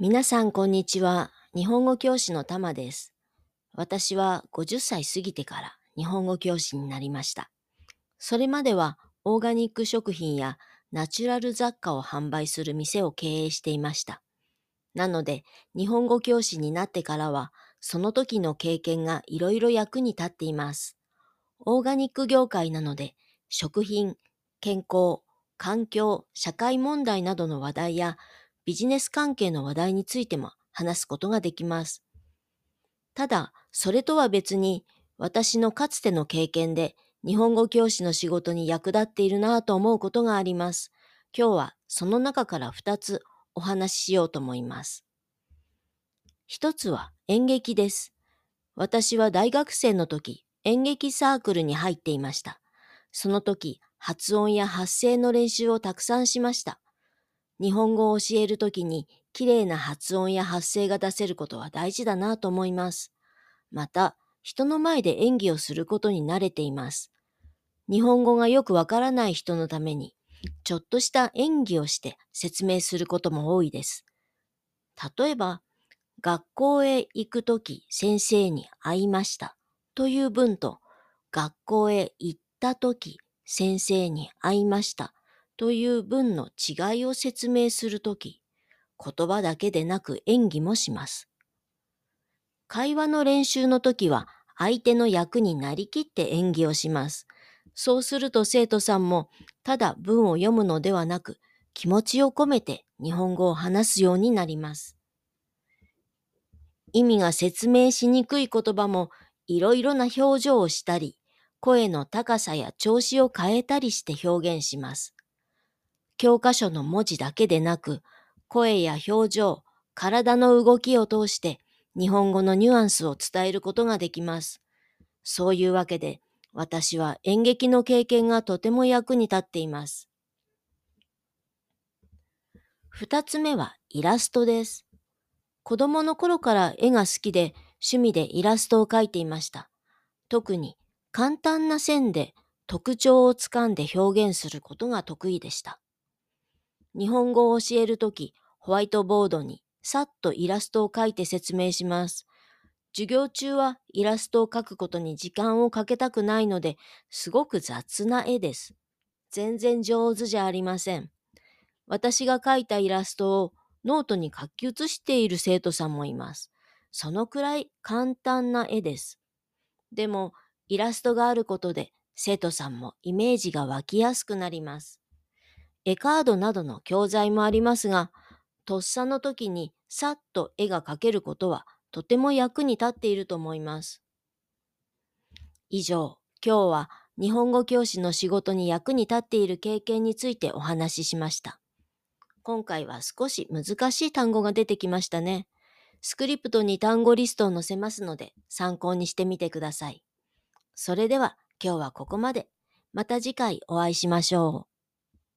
皆さんこんにちは。日本語教師のたまです。私は50歳過ぎてから日本語教師になりました。それまではオーガニック食品やナチュラル雑貨を販売する店を経営していました。なので日本語教師になってからはその時の経験がいろいろ役に立っています。オーガニック業界なので食品、健康、環境、社会問題などの話題やビジネス関係の話題についても話すことができます。ただ、それとは別に私のかつての経験で日本語教師の仕事に役立っているなぁと思うことがあります。今日はその中から2つお話ししようと思います。一つは演劇です。私は大学生の時、演劇サークルに入っていました。その時、発音や発声の練習をたくさんしました。日本語を教えるときに綺麗な発音や発声が出せることは大事だなと思います。また、人の前で演技をすることに慣れています。日本語がよくわからない人のために、ちょっとした演技をして説明することも多いです。例えば、学校へ行くとき先生に会いましたという文と、学校へ行ったとき先生に会いましたという文の違いを説明するとき、言葉だけでなく演技もします。会話の練習の時は相手の役になりきって演技をします。そうすると生徒さんもただ文を読むのではなく気持ちを込めて日本語を話すようになります。意味が説明しにくい言葉もいろいろな表情をしたり、声の高さや調子を変えたりして表現します。教科書の文字だけでなく、声や表情、体の動きを通して日本語のニュアンスを伝えることができます。そういうわけで、私は演劇の経験がとても役に立っています。二つ目はイラストです。子供の頃から絵が好きで趣味でイラストを描いていました。特に簡単な線で特徴をつかんで表現することが得意でした。日本語を教えるとき、ホワイトボードにさっとイラストを描いて説明します。授業中はイラストを描くことに時間をかけたくないので、すごく雑な絵です。全然上手じゃありません。私が描いたイラストをノートに書き写している生徒さんもいます。そのくらい簡単な絵です。でも、イラストがあることで生徒さんもイメージが湧きやすくなります。絵カードなどの教材もありますが、とっさの時にさっと絵が描けることはとても役に立っていると思います。以上、今日は日本語教師の仕事に役に立っている経験についてお話ししました。今回は少し難しい単語が出てきましたね。スクリプトに単語リストを載せますので参考にしてみてください。それでは今日はここまで。また次回お会いしましょう。